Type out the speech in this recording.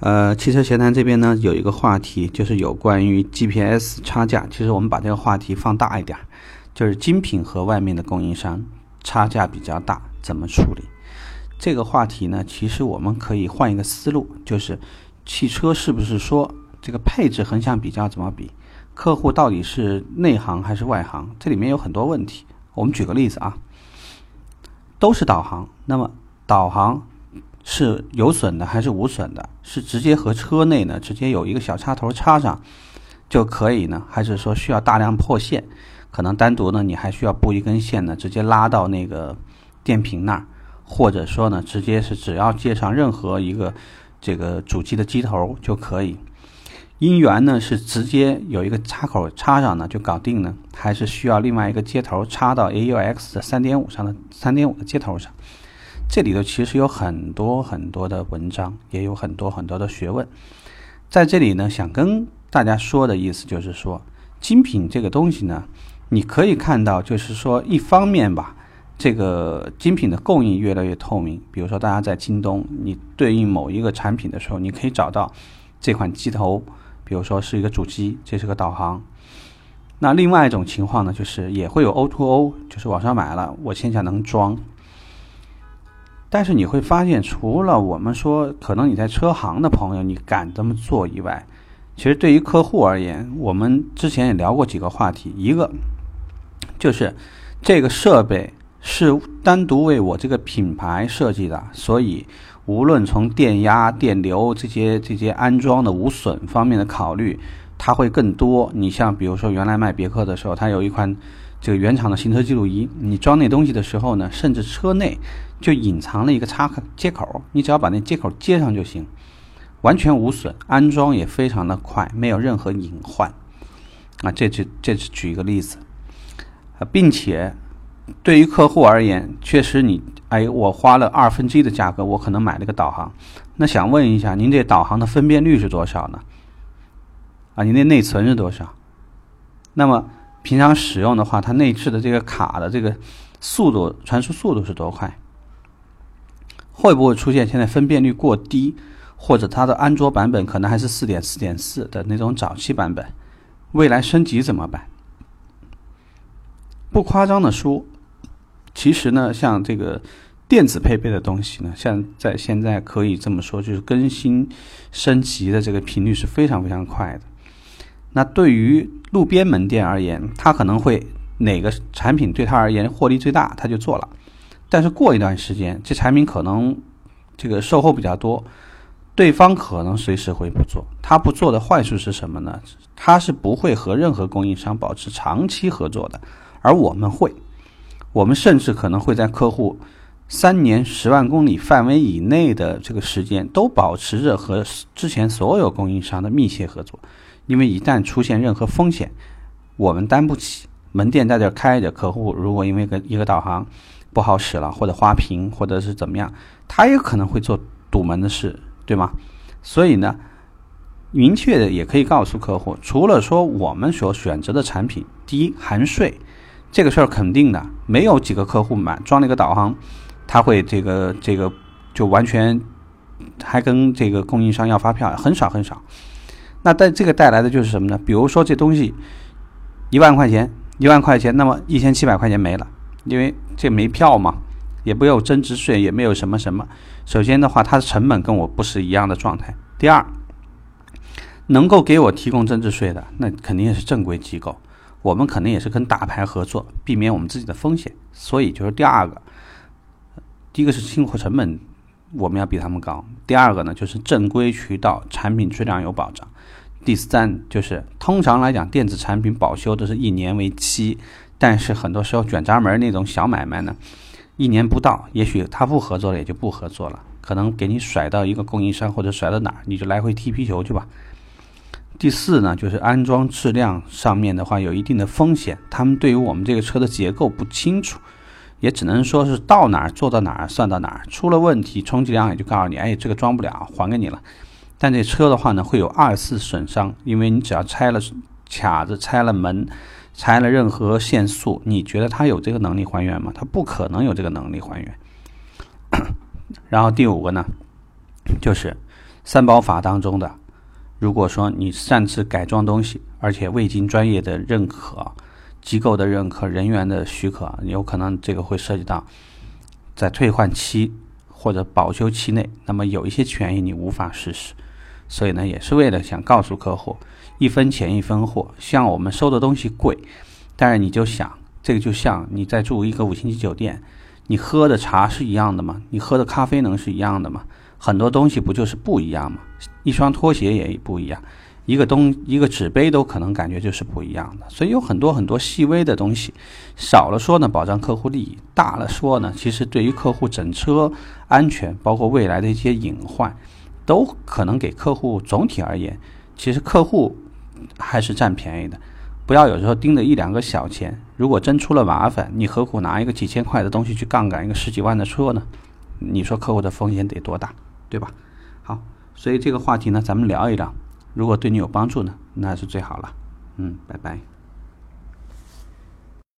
呃，汽车闲谈这边呢有一个话题，就是有关于 GPS 差价。其实我们把这个话题放大一点，就是精品和外面的供应商差价比较大，怎么处理？这个话题呢，其实我们可以换一个思路，就是汽车是不是说这个配置横向比较怎么比？客户到底是内行还是外行？这里面有很多问题。我们举个例子啊，都是导航，那么导航。是有损的还是无损的？是直接和车内呢直接有一个小插头插上就可以呢，还是说需要大量破线？可能单独呢你还需要布一根线呢，直接拉到那个电瓶那儿，或者说呢直接是只要接上任何一个这个主机的机头就可以。音源呢是直接有一个插口插上呢就搞定呢，还是需要另外一个接头插到 AUX 的三点五上的三点五的接头上？这里头其实有很多很多的文章，也有很多很多的学问。在这里呢，想跟大家说的意思就是说，精品这个东西呢，你可以看到，就是说，一方面吧，这个精品的供应越来越透明。比如说，大家在京东，你对应某一个产品的时候，你可以找到这款机头，比如说是一个主机，这是个导航。那另外一种情况呢，就是也会有 O2O，就是网上买了，我线下能装。但是你会发现，除了我们说可能你在车行的朋友你敢这么做以外，其实对于客户而言，我们之前也聊过几个话题。一个就是这个设备是单独为我这个品牌设计的，所以无论从电压、电流这些这些安装的无损方面的考虑，它会更多。你像比如说原来卖别克的时候，它有一款。这个原厂的行车记录仪，你装那东西的时候呢，甚至车内就隐藏了一个插接口，你只要把那接口接上就行，完全无损，安装也非常的快，没有任何隐患。啊，这是这是举一个例子，啊，并且对于客户而言，确实你哎，我花了二分之一的价格，我可能买了个导航，那想问一下，您这导航的分辨率是多少呢？啊，您那内存是多少？那么。平常使用的话，它内置的这个卡的这个速度传输速度是多快？会不会出现现在分辨率过低，或者它的安卓版本可能还是四点四点四的那种早期版本？未来升级怎么办？不夸张的说，其实呢，像这个电子配备的东西呢，像在现在可以这么说，就是更新升级的这个频率是非常非常快的。那对于路边门店而言，他可能会哪个产品对他而言获利最大，他就做了。但是过一段时间，这产品可能这个售后比较多，对方可能随时会不做。他不做的坏处是什么呢？他是不会和任何供应商保持长期合作的，而我们会，我们甚至可能会在客户三年十万公里范围以内的这个时间，都保持着和之前所有供应商的密切合作。因为一旦出现任何风险，我们担不起。门店在这开着，客户如果因为个一个导航不好使了，或者花屏，或者是怎么样，他也可能会做堵门的事，对吗？所以呢，明确的也可以告诉客户，除了说我们所选择的产品，第一含税，这个事儿肯定的，没有几个客户买装了一个导航，他会这个这个就完全还跟这个供应商要发票，很少很少。那带这个带来的就是什么呢？比如说这东西一万块钱，一万块钱，那么一千七百块钱没了，因为这没票嘛，也没有增值税，也没有什么什么。首先的话，它的成本跟我不是一样的状态。第二，能够给我提供增值税的，那肯定也是正规机构。我们肯定也是跟大牌合作，避免我们自己的风险。所以就是第二个，第一个是进货成本我们要比他们高，第二个呢就是正规渠道，产品质量有保障。第三就是，通常来讲，电子产品保修都是一年为期，但是很多时候卷闸门那种小买卖呢，一年不到，也许他不合作了，也就不合作了，可能给你甩到一个供应商或者甩到哪儿，你就来回踢皮球去吧。第四呢，就是安装质量上面的话有一定的风险，他们对于我们这个车的结构不清楚，也只能说是到哪儿做到哪儿算到哪儿，出了问题，充其量也就告诉你，哎，这个装不了，还给你了。但这车的话呢，会有二次损伤，因为你只要拆了卡子、拆了门、拆了任何限速，你觉得它有这个能力还原吗？它不可能有这个能力还原。然后第五个呢，就是三包法当中的，如果说你擅自改装东西，而且未经专业的认可、机构的认可、人员的许可，有可能这个会涉及到在退换期或者保修期内，那么有一些权益你无法实施。所以呢，也是为了想告诉客户，一分钱一分货，像我们收的东西贵，但是你就想，这个就像你在住一个五星级酒店，你喝的茶是一样的吗？你喝的咖啡能是一样的吗？很多东西不就是不一样吗？一双拖鞋也不一样，一个东一个纸杯都可能感觉就是不一样的。所以有很多很多细微的东西，少了说呢，保障客户利益；大了说呢，其实对于客户整车安全，包括未来的一些隐患。都可能给客户总体而言，其实客户还是占便宜的。不要有时候盯着一两个小钱，如果真出了麻烦，你何苦拿一个几千块的东西去杠杆一个十几万的车呢？你说客户的风险得多大，对吧？好，所以这个话题呢，咱们聊一聊。如果对你有帮助呢，那是最好了。嗯，拜拜。